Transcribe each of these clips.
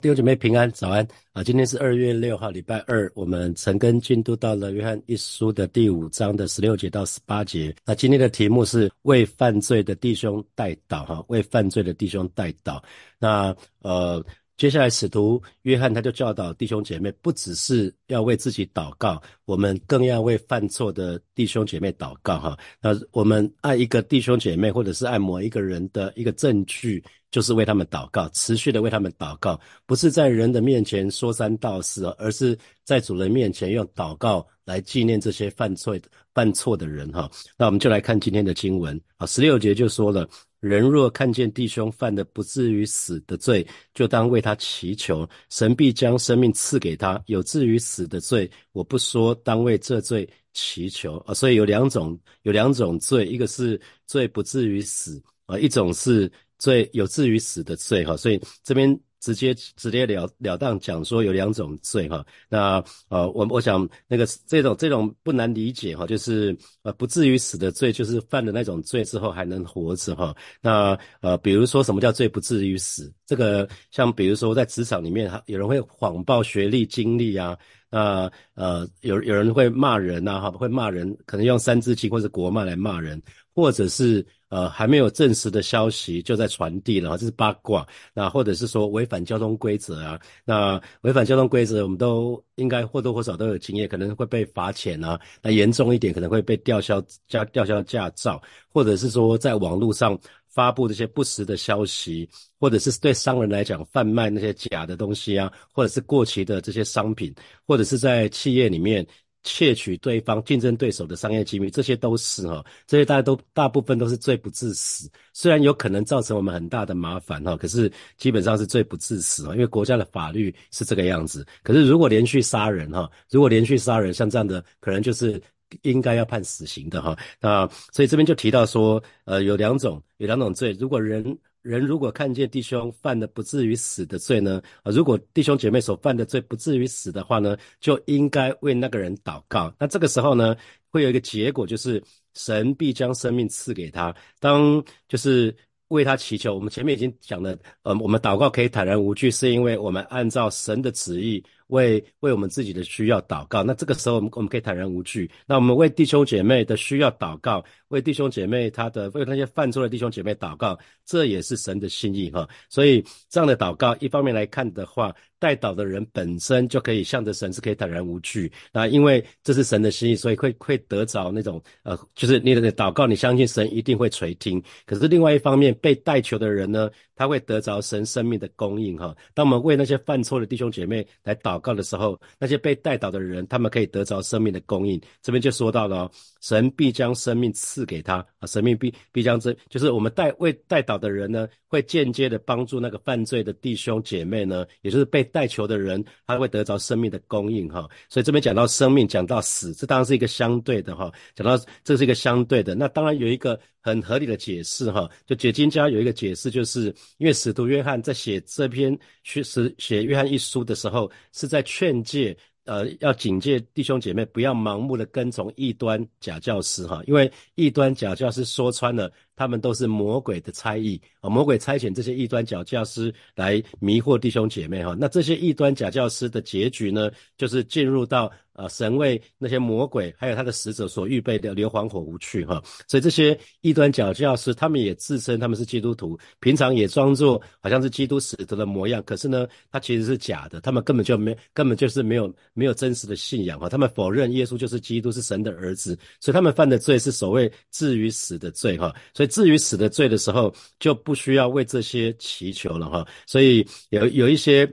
弟兄姐妹平安，早安啊！今天是二月六号，礼拜二，我们陈根进度到了约翰一书的第五章的十六节到十八节。那今天的题目是为犯罪的弟兄代祷，哈，为犯罪的弟兄代祷。那呃。接下来，使徒约翰他就教导弟兄姐妹，不只是要为自己祷告，我们更要为犯错的弟兄姐妹祷告。哈，那我们爱一个弟兄姐妹，或者是爱某一个人的一个证据，就是为他们祷告，持续的为他们祷告，不是在人的面前说三道四，而是在主人面前用祷告来纪念这些犯错犯错的人。哈，那我们就来看今天的经文。啊，十六节就说了。人若看见弟兄犯的不至于死的罪，就当为他祈求，神必将生命赐给他。有至于死的罪，我不说，当为这罪祈求啊。所以有两种，有两种罪，一个是罪不至于死啊，一种是罪有至于死的罪哈。所以这边。直接直接了了当讲说有两种罪哈，那呃我我想那个这种这种不难理解哈，就是呃不至于死的罪，就是犯了那种罪之后还能活着哈。那呃比如说什么叫罪不至于死？这个像比如说在职场里面哈，有人会谎报学历经历啊，那呃有有人会骂人呐哈，会骂人，可能用三字经或者国骂来骂人，或者是。呃，还没有证实的消息就在传递了，这是八卦。那或者是说违反交通规则啊？那违反交通规则，我们都应该或多或少都有经验，可能会被罚钱啊。那严重一点，可能会被吊销驾吊销驾照，或者是说在网络上发布这些不实的消息，或者是对商人来讲贩卖那些假的东西啊，或者是过期的这些商品，或者是在企业里面。窃取对方竞争对手的商业机密，这些都是哈，这些大家都大部分都是罪不致死，虽然有可能造成我们很大的麻烦哈，可是基本上是罪不致死啊，因为国家的法律是这个样子。可是如果连续杀人哈，如果连续杀人，像这样的可能就是应该要判死刑的哈。那所以这边就提到说，呃，有两种，有两种罪，如果人。人如果看见弟兄犯的不至于死的罪呢？啊，如果弟兄姐妹所犯的罪不至于死的话呢，就应该为那个人祷告。那这个时候呢，会有一个结果，就是神必将生命赐给他。当就是为他祈求，我们前面已经讲了，呃，我们祷告可以坦然无惧，是因为我们按照神的旨意。为为我们自己的需要祷告，那这个时候我们我们可以坦然无惧。那我们为弟兄姐妹的需要祷告，为弟兄姐妹他的为那些犯错的弟兄姐妹祷告，这也是神的心意哈。所以这样的祷告，一方面来看的话。带祷的人本身就可以向着神，是可以坦然无惧。那因为这是神的心意，所以会会得着那种呃，就是你的祷告，你相信神一定会垂听。可是另外一方面，被代求的人呢，他会得着神生命的供应哈。当我们为那些犯错的弟兄姐妹来祷告的时候，那些被带倒的人，他们可以得着生命的供应。这边就说到了，神必将生命赐给他啊，神命必必将这，就是我们带为带倒的人呢，会间接的帮助那个犯罪的弟兄姐妹呢，也就是被。带球的人，他会得着生命的供应哈，所以这边讲到生命，讲到死，这当然是一个相对的哈。讲到这是一个相对的，那当然有一个很合理的解释哈。就解经家有一个解释，就是因为使徒约翰在写这篇写写约翰一书的时候，是在劝诫呃要警戒弟兄姐妹不要盲目的跟从异端假教师哈，因为异端假教师说穿了。他们都是魔鬼的差役啊！魔鬼差遣这些异端假教师来迷惑弟兄姐妹哈。那这些异端假教师的结局呢，就是进入到呃神为那些魔鬼还有他的使者所预备的硫磺火无去哈。所以这些异端假教师，他们也自称他们是基督徒，平常也装作好像是基督使徒的模样。可是呢，他其实是假的，他们根本就没根本就是没有没有真实的信仰哈。他们否认耶稣就是基督，是神的儿子，所以他们犯的罪是所谓至于死的罪哈。所以。至于死的罪的时候，就不需要为这些祈求了哈。所以有有一些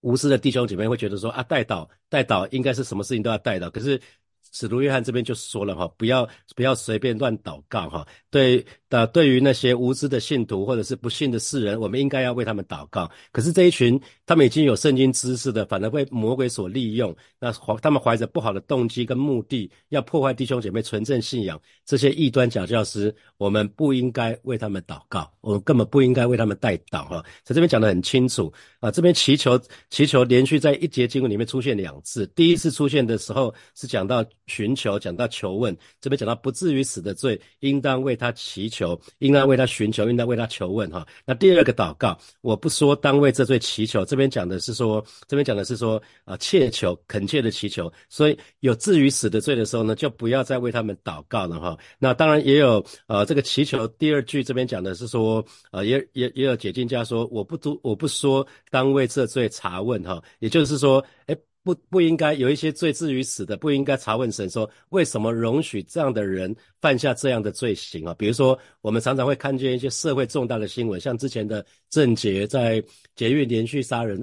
无私的弟兄姐妹会觉得说啊，带祷带祷应该是什么事情都要带祷，可是。使徒约翰这边就说了哈，不要不要随便乱祷告哈。对那，对于那些无知的信徒或者是不信的世人，我们应该要为他们祷告。可是这一群他们已经有圣经知识的，反而被魔鬼所利用。那怀他们怀着不好的动机跟目的，要破坏弟兄姐妹纯正信仰，这些异端假教师，我们不应该为他们祷告，我们根本不应该为他们代祷哈。在这边讲得很清楚啊，这边祈求祈求连续在一节经文里面出现两次，第一次出现的时候是讲到。寻求讲到求问，这边讲到不至于死的罪，应当为他祈求。求，应当为他寻求，应当为他求问哈。那第二个祷告，我不说当为这罪祈求，这边讲的是说，这边讲的是说啊，切求恳切的祈求。所以有至于死的罪的时候呢，就不要再为他们祷告了哈。那当然也有呃，这个祈求第二句这边讲的是说，呃，也也也有解经家说，我不读我不说当为这罪查问哈，也就是说，哎。不不应该有一些罪至于死的，不应该查问神说为什么容许这样的人犯下这样的罪行啊？比如说，我们常常会看见一些社会重大的新闻，像之前的郑捷在捷运连续杀人。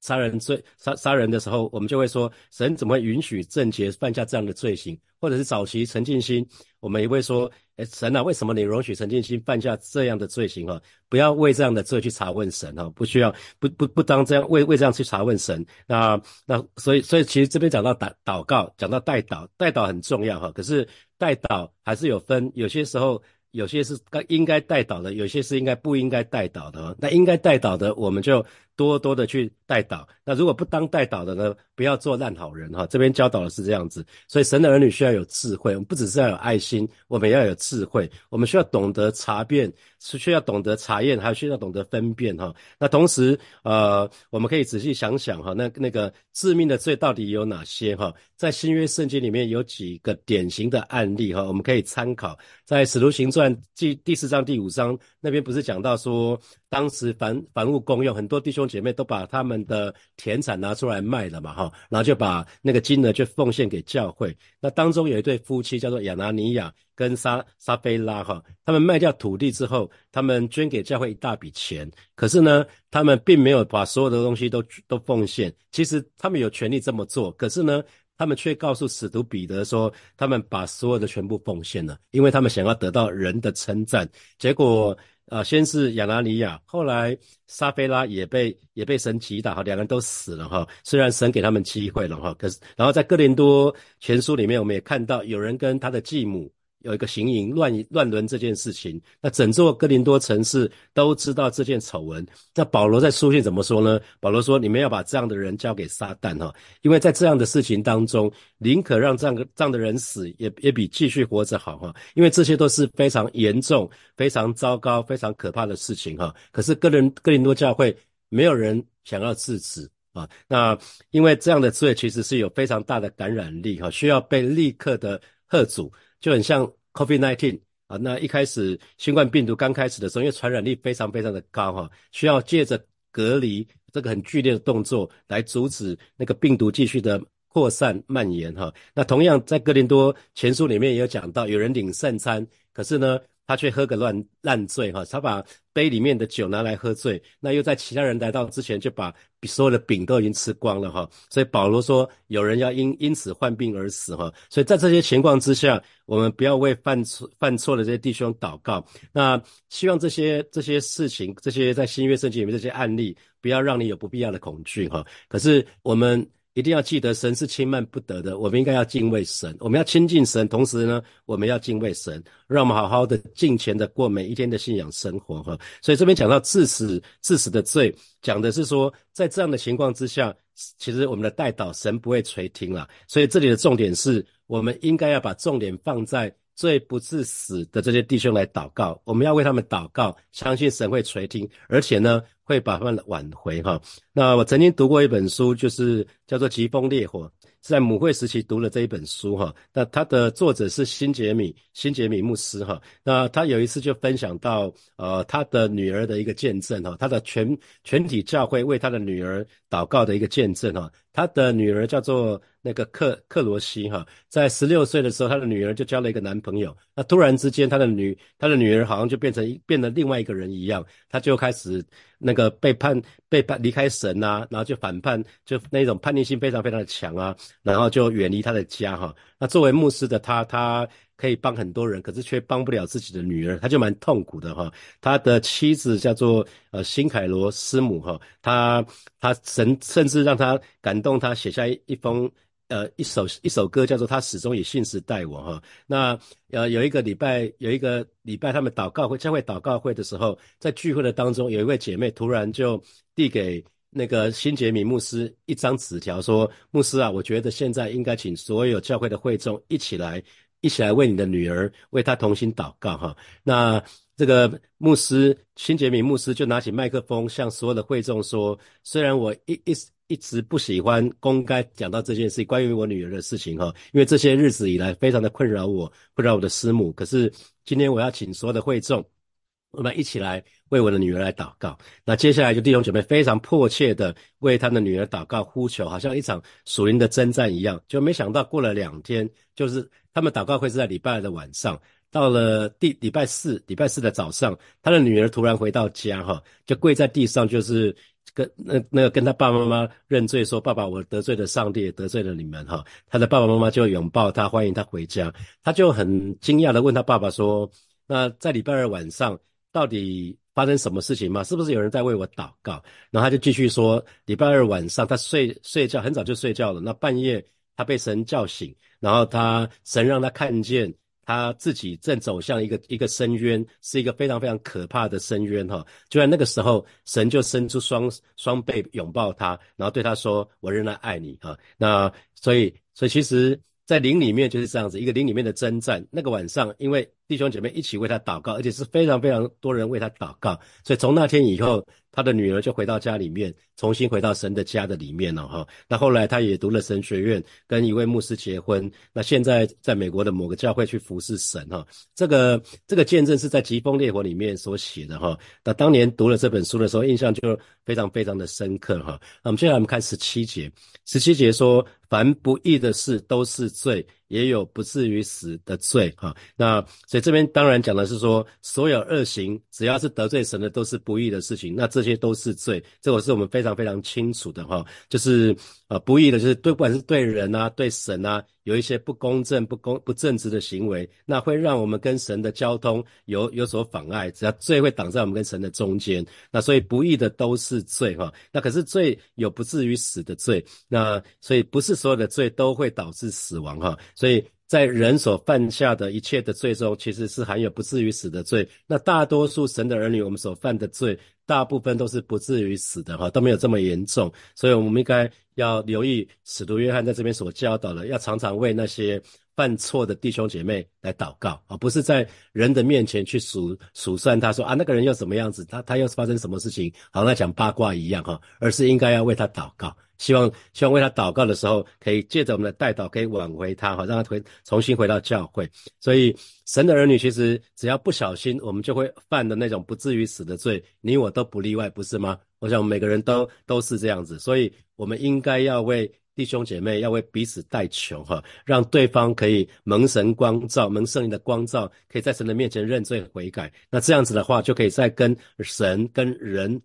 杀人罪杀杀人的时候，我们就会说，神怎么会允许郑杰犯下这样的罪行？或者是早期陈进兴，我们也会说，哎，神啊，为什么你容许陈进兴犯下这样的罪行？哈，不要为这样的罪去查问神，哈，不需要，不不不当这样为为这样去查问神。那那所以所以其实这边讲到祷祷告，讲到代祷，代祷很重要，哈。可是代祷还是有分，有些时候。有些是该应该带导的，有些是应该不应该带导的。那应该带导的，我们就多多的去带导。那如果不当带导的呢，不要做烂好人哈。这边教导的是这样子，所以神的儿女需要有智慧，我们不只是要有爱心，我们要有智慧，我们需要懂得查辨，是需要懂得查验，还需要懂得分辨哈。那同时，呃，我们可以仔细想想哈，那那个致命的罪到底有哪些哈？在新约圣经里面有几个典型的案例哈，我们可以参考，在使徒行传。第第四章第五章那边不是讲到说，当时凡凡物公用，很多弟兄姐妹都把他们的田产拿出来卖了嘛，哈，然后就把那个金额就奉献给教会。那当中有一对夫妻叫做亚拿尼亚跟沙沙菲拉，哈，他们卖掉土地之后，他们捐给教会一大笔钱，可是呢，他们并没有把所有的东西都都奉献。其实他们有权利这么做，可是呢。他们却告诉使徒彼得说，他们把所有的全部奉献了，因为他们想要得到人的称赞。结果，啊，先是亚拿尼亚，后来撒菲拉也被也被神击打，哈，两个人都死了，哈。虽然神给他们机会了，哈，可是，然后在哥林多全书里面，我们也看到有人跟他的继母。有一个行淫乱乱伦这件事情，那整座哥林多城市都知道这件丑闻。那保罗在书信怎么说呢？保罗说：“你们要把这样的人交给撒旦哈，因为在这样的事情当中，宁可让这样这样的人死，也也比继续活着好哈。因为这些都是非常严重、非常糟糕、非常可怕的事情哈。可是哥林哥林多教会没有人想要制止啊。那因为这样的罪其实是有非常大的感染力哈，需要被立刻的喝阻。”就很像 COVID-19 啊，那一开始新冠病毒刚开始的时候，因为传染力非常非常的高哈，需要借着隔离这个很剧烈的动作来阻止那个病毒继续的扩散蔓延哈。那同样在哥林多前书里面也有讲到，有人领圣餐，可是呢。他却喝个乱烂醉哈，他把杯里面的酒拿来喝醉，那又在其他人来到之前就把所有的饼都已经吃光了哈，所以保罗说有人要因因此患病而死哈，所以在这些情况之下，我们不要为犯错犯错的这些弟兄祷告，那希望这些这些事情，这些在新约圣经里面这些案例，不要让你有不必要的恐惧哈。可是我们。一定要记得，神是轻慢不得的。我们应该要敬畏神，我们要亲近神，同时呢，我们要敬畏神，让我们好好的敬虔的过每一天的信仰生活哈。所以这边讲到致死致死的罪，讲的是说，在这样的情况之下，其实我们的代祷神不会垂听了。所以这里的重点是我们应该要把重点放在最不致死的这些弟兄来祷告，我们要为他们祷告，相信神会垂听，而且呢。会把他们挽回哈。那我曾经读过一本书，就是叫做《疾风烈火》，是在母会时期读了这一本书哈。那他的作者是新杰米，新杰米牧师哈。那他有一次就分享到，呃，他的女儿的一个见证哈，他的全全体教会为他的女儿祷告的一个见证哈。他的女儿叫做那个克克罗西哈，在十六岁的时候，他的女儿就交了一个男朋友。那突然之间，他的女他的女儿好像就变成一变得另外一个人一样，他就开始那个背叛背叛离开神啊，然后就反叛，就那种叛逆性非常非常的强啊，然后就远离他的家哈。那作为牧师的他，他。可以帮很多人，可是却帮不了自己的女儿，他就蛮痛苦的哈。他的妻子叫做呃辛凯罗斯母哈，他他神甚至让他感动，他写下一封呃一首一首歌，叫做他始终以信实待我哈。那呃有一个礼拜有一个礼拜，他们祷告会教会祷告会的时候，在聚会的当中，有一位姐妹突然就递给那个辛杰米牧师一张纸条，说牧师啊，我觉得现在应该请所有教会的会众一起来。一起来为你的女儿为她同心祷告哈。那这个牧师辛杰明牧师就拿起麦克风向所有的会众说：虽然我一一直一直不喜欢公开讲到这件事，关于我女儿的事情哈，因为这些日子以来非常的困扰我，困扰我的师母。可是今天我要请所有的会众。我们一起来为我的女儿来祷告。那接下来就弟兄姐妹非常迫切的为他的女儿祷告呼求，好像一场属灵的征战一样。就没想到过了两天，就是他们祷告会是在礼拜二的晚上，到了第礼拜四，礼拜四的早上，他的女儿突然回到家，哈，就跪在地上，就是跟那那个跟他爸爸妈妈认罪，说爸爸，我得罪了上帝，得罪了你们，哈。他的爸爸妈妈就拥抱他，欢迎他回家。他就很惊讶的问他爸爸说：“那在礼拜二晚上？”到底发生什么事情吗？是不是有人在为我祷告？然后他就继续说，礼拜二晚上他睡睡觉很早就睡觉了。那半夜他被神叫醒，然后他神让他看见他自己正走向一个一个深渊，是一个非常非常可怕的深渊哈。就在那个时候，神就伸出双双臂拥抱他，然后对他说：“我仍然爱你哈。”那所以所以其实，在灵里面就是这样子，一个灵里面的征战。那个晚上，因为弟兄姐妹一起为他祷告，而且是非常非常多人为他祷告，所以从那天以后，他的女儿就回到家里面，重新回到神的家的里面了哈。那后来他也读了神学院，跟一位牧师结婚。那现在在美国的某个教会去服侍神哈。这个这个见证是在《疾风烈火》里面所写的哈。那当年读了这本书的时候，印象就非常非常的深刻哈。那我们接下来我们看十七节，十七节说：凡不义的事都是罪。也有不至于死的罪哈，那所以这边当然讲的是说，所有恶行只要是得罪神的，都是不义的事情，那这些都是罪，这个是我们非常非常清楚的哈，就是呃不义的，就是对不管是对人啊，对神啊。有一些不公正、不公、不正直的行为，那会让我们跟神的交通有有所妨碍。只要罪会挡在我们跟神的中间，那所以不义的都是罪哈。那可是罪有不至于死的罪，那所以不是所有的罪都会导致死亡哈。所以。在人所犯下的一切的罪中，其实是含有不至于死的罪。那大多数神的儿女，我们所犯的罪，大部分都是不至于死的，哈，都没有这么严重。所以，我们应该要留意使徒约翰在这边所教导的，要常常为那些犯错的弟兄姐妹来祷告，而不是在人的面前去数数算他说啊，那个人又怎么样子，他他又发生什么事情，好像讲八卦一样，哈，而是应该要为他祷告。希望希望为他祷告的时候，可以借着我们的代祷，可以挽回他，好让他回重新回到教会。所以神的儿女其实只要不小心，我们就会犯的那种不至于死的罪，你我都不例外，不是吗？我想我们每个人都都是这样子，所以我们应该要为弟兄姐妹，要为彼此代求，哈，让对方可以蒙神光照，蒙圣灵的光照，可以在神的面前认罪悔改。那这样子的话，就可以再跟神跟人。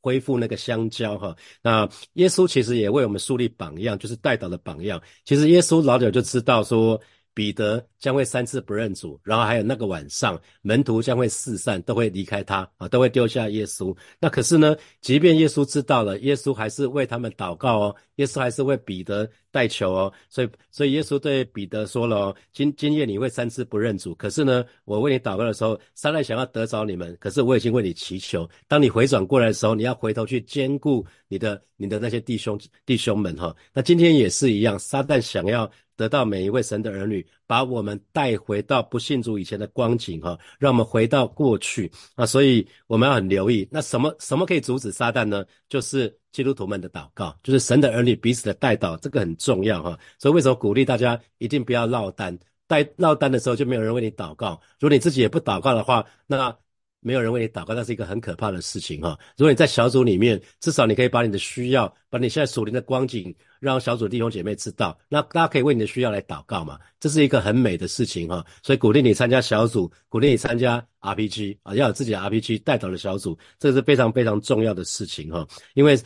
恢复那个香蕉哈，那耶稣其实也为我们树立榜样，就是带导的榜样。其实耶稣老早就知道说。彼得将会三次不认主，然后还有那个晚上，门徒将会四散，都会离开他啊，都会丢下耶稣。那可是呢，即便耶稣知道了，耶稣还是为他们祷告哦，耶稣还是为彼得代求哦。所以，所以耶稣对彼得说了哦，今今夜你会三次不认主，可是呢，我为你祷告的时候，撒旦想要得着你们，可是我已经为你祈求。当你回转过来的时候，你要回头去兼顾你的你的那些弟兄弟兄们哈。那今天也是一样，撒旦想要。得到每一位神的儿女，把我们带回到不信主以前的光景哈，让我们回到过去啊，所以我们要很留意。那什么什么可以阻止撒旦呢？就是基督徒们的祷告，就是神的儿女彼此的带祷，这个很重要哈。所以为什么鼓励大家一定不要落单？带落单的时候就没有人为你祷告。如果你自己也不祷告的话，那。没有人为你祷告，那是一个很可怕的事情哈。如果你在小组里面，至少你可以把你的需要，把你现在属灵的光景，让小组弟兄姐妹知道，那大家可以为你的需要来祷告嘛，这是一个很美的事情哈。所以鼓励你参加小组，鼓励你参加 RPG 啊，要有自己的 RPG 带导的小组，这是非常非常重要的事情哈。因为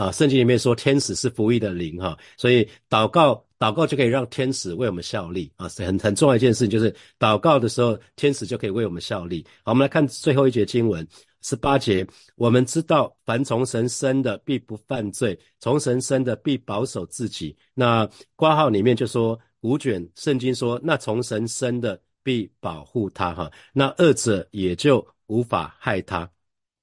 啊，圣经里面说天使是服役的灵哈，所以祷告。祷告就可以让天使为我们效力啊，是很很重要一件事情，就是祷告的时候，天使就可以为我们效力。好，我们来看最后一节经文，十八节，我们知道凡从神生的必不犯罪，从神生的必保守自己。那挂号里面就说五卷圣经说，那从神生的必保护他哈，那恶者也就无法害他。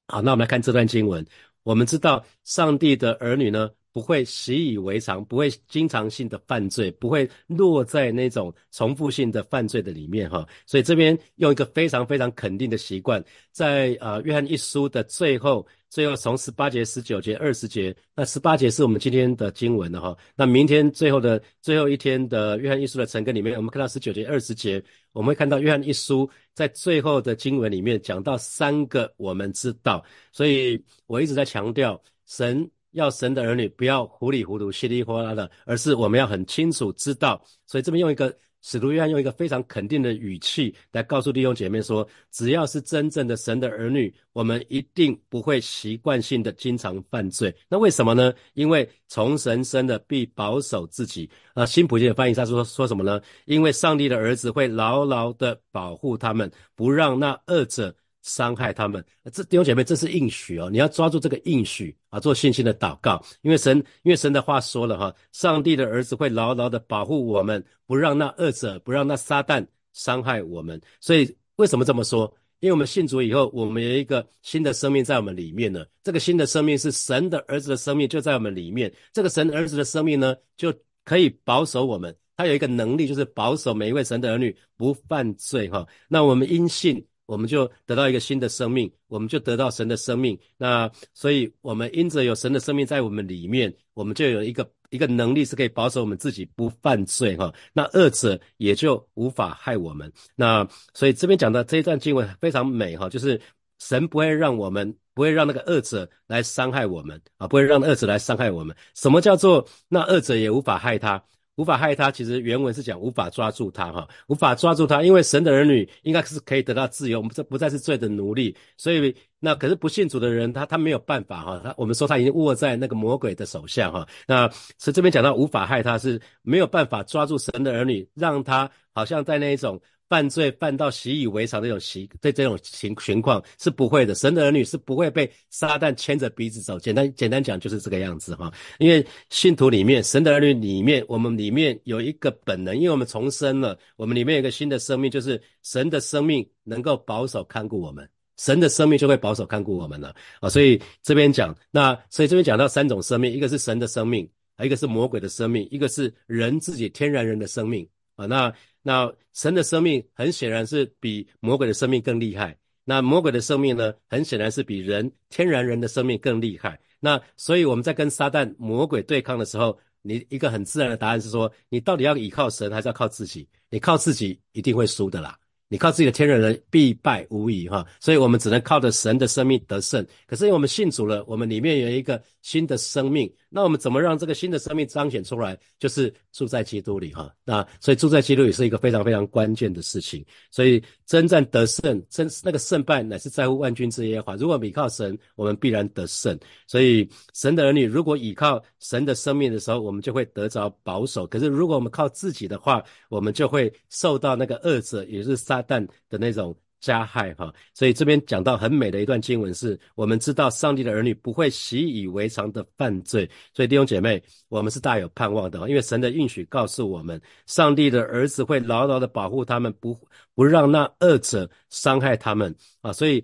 好，那我们来看这段经文，我们知道上帝的儿女呢。不会习以为常，不会经常性的犯罪，不会落在那种重复性的犯罪的里面哈。所以这边用一个非常非常肯定的习惯，在呃约翰一书的最后，最后从十八节、十九节、二十节，那十八节是我们今天的经文的哈。那明天最后的最后一天的约翰一书的成根里面，我们看到十九节、二十节，我们会看到约翰一书在最后的经文里面讲到三个我们知道，所以我一直在强调神。要神的儿女不要糊里糊涂、稀里哗啦的，而是我们要很清楚知道。所以这边用一个使徒约翰用一个非常肯定的语气来告诉弟兄姐妹说：只要是真正的神的儿女，我们一定不会习惯性的经常犯罪。那为什么呢？因为从神生的必保守自己。啊，新普京的翻译他说说什么呢？因为上帝的儿子会牢牢的保护他们，不让那恶者。伤害他们，这弟兄姐妹，这是应许哦，你要抓住这个应许啊，做信心的祷告，因为神，因为神的话说了哈，上帝的儿子会牢牢的保护我们，不让那恶者，不让那撒旦伤害我们。所以为什么这么说？因为我们信主以后，我们有一个新的生命在我们里面呢。这个新的生命是神的儿子的生命就在我们里面，这个神儿子的生命呢，就可以保守我们。他有一个能力，就是保守每一位神的儿女不犯罪哈。那我们因信。我们就得到一个新的生命，我们就得到神的生命。那所以，我们因着有神的生命在我们里面，我们就有一个一个能力是可以保守我们自己不犯罪哈。那恶者也就无法害我们。那所以这边讲的这一段经文非常美哈，就是神不会让我们不会让那个恶者来伤害我们啊，不会让恶者来伤害我们。什么叫做那恶者也无法害他？无法害他，其实原文是讲无法抓住他，哈，无法抓住他，因为神的儿女应该是可以得到自由，我们这不再是罪的奴隶，所以那可是不信主的人，他他没有办法，哈，他我们说他已经握在那个魔鬼的手下，哈，那所以这边讲到无法害他，是没有办法抓住神的儿女，让他好像在那一种。犯罪犯到习以为常的这种习，对这种情情况是不会的。神的儿女是不会被撒旦牵着鼻子走。简单简单讲就是这个样子哈。因为信徒里面，神的儿女里面，我们里面有一个本能，因为我们重生了，我们里面有一个新的生命，就是神的生命能够保守看顾我们，神的生命就会保守看顾我们了啊。所以这边讲，那所以这边讲到三种生命，一个是神的生命，一个是魔鬼的生命，一个是人自己天然人的生命啊。那那神的生命很显然是比魔鬼的生命更厉害。那魔鬼的生命呢，很显然是比人天然人的生命更厉害。那所以我们在跟撒旦魔鬼对抗的时候，你一个很自然的答案是说，你到底要依靠神还是要靠自己？你靠自己一定会输的啦。你靠自己的天然人必败无疑哈，所以我们只能靠着神的生命得胜。可是因为我们信主了，我们里面有一个新的生命，那我们怎么让这个新的生命彰显出来？就是住在基督里哈。那所以住在基督里是一个非常非常关键的事情。所以征战得胜，真那个胜败乃是在乎万军之耶和华。如果依靠神，我们必然得胜。所以神的儿女如果依靠神的生命的时候，我们就会得着保守。可是如果我们靠自己的话，我们就会受到那个恶者，也是撒旦的那种加害哈，所以这边讲到很美的一段经文，是我们知道上帝的儿女不会习以为常的犯罪，所以弟兄姐妹，我们是大有盼望的，因为神的应许告诉我们，上帝的儿子会牢牢的保护他们，不不让那恶者伤害他们。啊，所以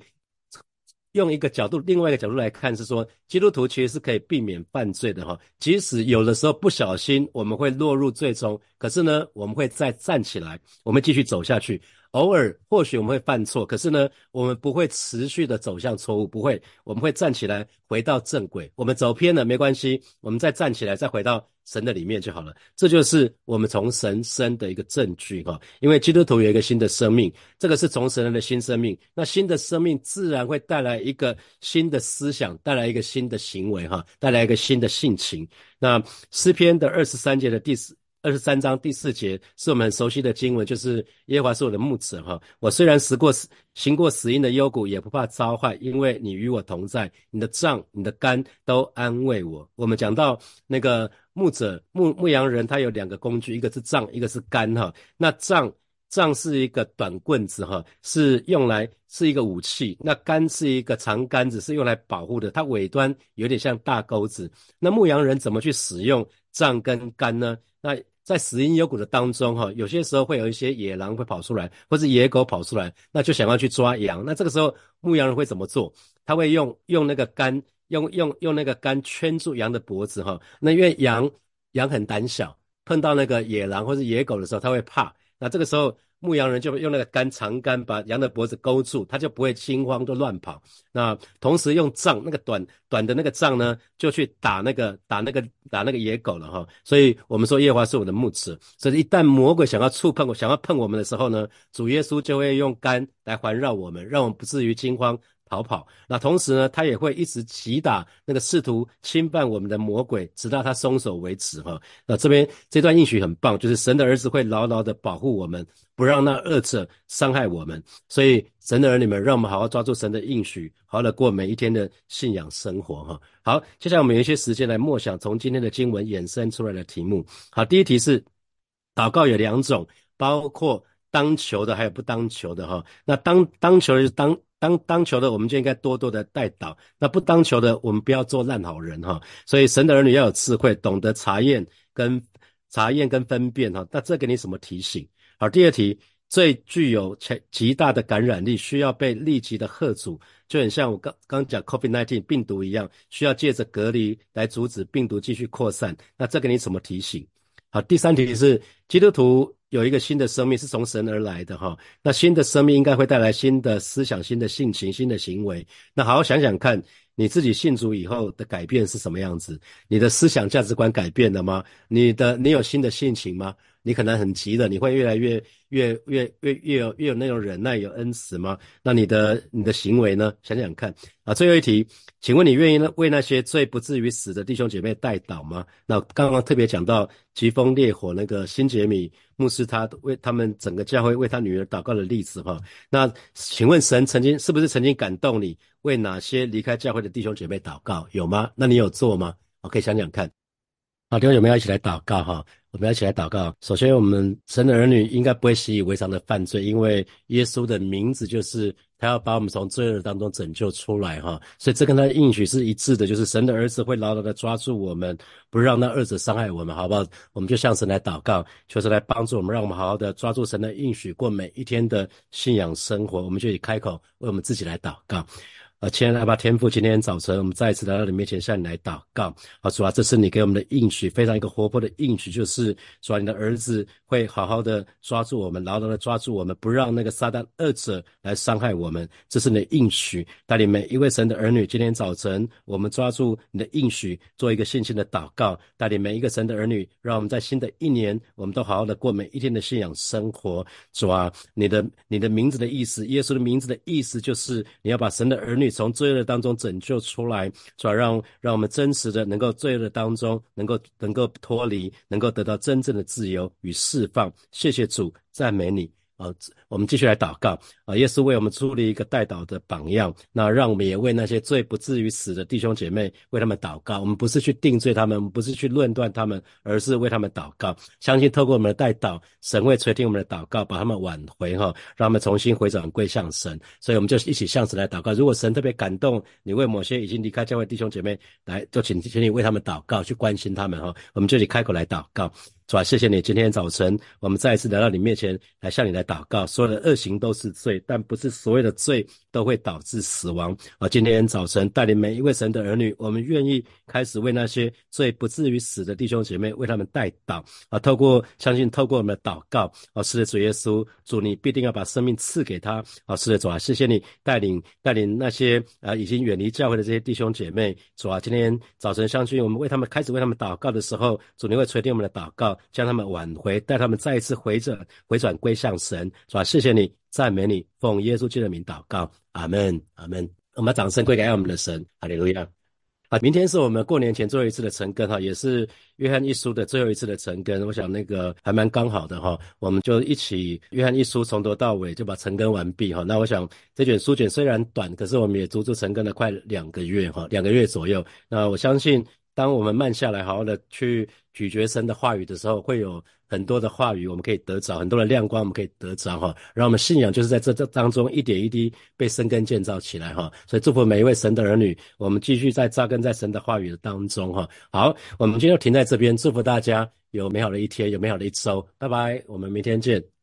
用一个角度，另外一个角度来看，是说基督徒其实是可以避免犯罪的哈，即使有的时候不小心我们会落入最终，可是呢，我们会再站起来，我们继续走下去。偶尔或许我们会犯错，可是呢，我们不会持续的走向错误，不会，我们会站起来回到正轨。我们走偏了没关系，我们再站起来，再回到神的里面就好了。这就是我们从神生的一个证据哈。因为基督徒有一个新的生命，这个是从神来的新生命，那新的生命自然会带来一个新的思想，带来一个新的行为哈，带来一个新的性情。那诗篇的二十三节的第四。二十三章第四节是我们很熟悉的经文，就是耶和华是我的牧者哈。我虽然食过死行过死荫的幽谷，也不怕遭害，因为你与我同在，你的杖、你的肝都安慰我。我们讲到那个牧者牧牧羊人，他有两个工具，一个是杖，一个是杆哈。那杖杖是一个短棍子哈，是用来是一个武器。那杆是一个长杆子，是用来保护的，它尾端有点像大钩子。那牧羊人怎么去使用杖跟杆呢？那在死因幽谷的当中，哈，有些时候会有一些野狼会跑出来，或是野狗跑出来，那就想要去抓羊。那这个时候牧羊人会怎么做？他会用用那个杆，用用用那个杆圈住羊的脖子哈。那因为羊羊很胆小，碰到那个野狼或是野狗的时候，他会怕。那这个时候。牧羊人就用那个杆长杆把羊的脖子勾住，他就不会惊慌就乱跑。那同时用杖，那个短短的那个杖呢，就去打那个打那个打那个野狗了哈。所以我们说耶和华是我的牧者，所以一旦魔鬼想要触碰我想要碰我们的时候呢，主耶稣就会用杆来环绕我们，让我们不至于惊慌。逃跑，那同时呢，他也会一直击打那个试图侵犯我们的魔鬼，直到他松手为止哈。那这边这段应许很棒，就是神的儿子会牢牢的保护我们，不让那恶者伤害我们。所以神的儿女们，让我们好好抓住神的应许，好好的过每一天的信仰生活哈。好，接下来我们有一些时间来默想从今天的经文衍生出来的题目。好，第一题是祷告有两种，包括当求的，还有不当求的哈。那当当求的是当。当当求的，我们就应该多多的带祷；那不当求的，我们不要做烂好人哈。所以神的儿女要有智慧，懂得查验跟查验跟分辨哈。那这给你什么提醒？好，第二题，最具有极极大的感染力，需要被立即的喝阻，就很像我刚刚讲 COVID-19 病毒一样，需要借着隔离来阻止病毒继续扩散。那这给你什么提醒？好，第三题是基督徒。有一个新的生命是从神而来的哈，那新的生命应该会带来新的思想、新的性情、新的行为。那好好想想看，你自己信主以后的改变是什么样子？你的思想价值观改变了吗？你的你有新的性情吗？你可能很急的，你会越来越越越越越有越有那种忍耐、有恩慈吗？那你的你的行为呢？想想看啊。最后一题，请问你愿意为那些最不至于死的弟兄姐妹代祷吗？那刚刚特别讲到疾风烈火那个新杰米牧师，他为他们整个教会为他女儿祷告的例子哈。那请问神曾经是不是曾经感动你为哪些离开教会的弟兄姐妹祷告？有吗？那你有做吗？我可以想想看。好，弟兄姐妹要一起来祷告哈。我们要一起来祷告。首先，我们神的儿女应该不会习以为常的犯罪，因为耶稣的名字就是他要把我们从罪恶当中拯救出来，哈。所以这跟他的应许是一致的，就是神的儿子会牢牢的抓住我们，不让那二者伤害我们，好不好？我们就向神来祷告，就是来帮助我们，让我们好好的抓住神的应许，过每一天的信仰生活。我们就以开口为我们自己来祷告。啊，亲爱的阿爸天父，今天早晨我们再一次来到你面前，向你来祷告。啊，主啊，这是你给我们的应许，非常一个活泼的应许，就是主啊，你的儿子会好好的抓住我们，牢牢的抓住我们，不让那个撒旦恶者来伤害我们。这是你的应许，带领每一位神的儿女，今天早晨我们抓住你的应许，做一个信心的祷告，带领每一个神的儿女，让我们在新的一年，我们都好好的过每一天的信仰生活。主啊，你的你的名字的意思，耶稣的名字的意思，就是你要把神的儿女。从罪恶当中拯救出来，是吧？让让我们真实的能够罪恶当中能够能够脱离，能够得到真正的自由与释放。谢谢主，赞美你。啊，我们继续来祷告啊！耶稣为我们树立一个代祷的榜样，那让我们也为那些最不至于死的弟兄姐妹为他们祷告。我们不是去定罪他们，不是去论断他们，而是为他们祷告。相信透过我们的代祷，神会垂听我们的祷告，把他们挽回哈，让他们重新回转归向神。所以，我们就一起向神来祷告。如果神特别感动你，为某些已经离开教会弟兄姐妹来，就请请你为他们祷告，去关心他们哈。我们就以开口来祷告。主啊？谢谢你，今天早晨我们再一次来到你面前，来向你来祷告。所有的恶行都是罪，但不是所有的罪都会导致死亡。啊，今天早晨带领每一位神的儿女，我们愿意开始为那些最不至于死的弟兄姐妹为他们代祷。啊，透过相信，透过我们的祷告，啊，是的，主耶稣，主你必定要把生命赐给他。啊，是的，主啊，谢谢你带领带领那些啊已经远离教会的这些弟兄姐妹。主啊，今天早晨相信我们为他们开始为他们祷告的时候，主你会垂听我们的祷告。将他们挽回，带他们再一次回转，回转归向神，是吧？谢谢你，赞美你，奉耶稣基督的名祷告，阿门，阿门。我们掌声归给我们的神，哈利路亚。啊，明天是我们过年前最后一次的成根哈，也是约翰一书的最后一次的成根。我想那个还蛮刚好的哈，我们就一起约翰一书从头到尾就把成根完毕哈。那我想这卷书卷虽然短，可是我们也足足成根了快两个月哈，两个月左右。那我相信。当我们慢下来，好好的去咀嚼神的话语的时候，会有很多的话语我们可以得着，很多的亮光我们可以得着哈。让我们信仰就是在这这当中一点一滴被生根建造起来哈。所以祝福每一位神的儿女，我们继续在扎根在神的话语的当中哈。好，我们今天就停在这边，祝福大家有美好的一天，有美好的一周，拜拜，我们明天见。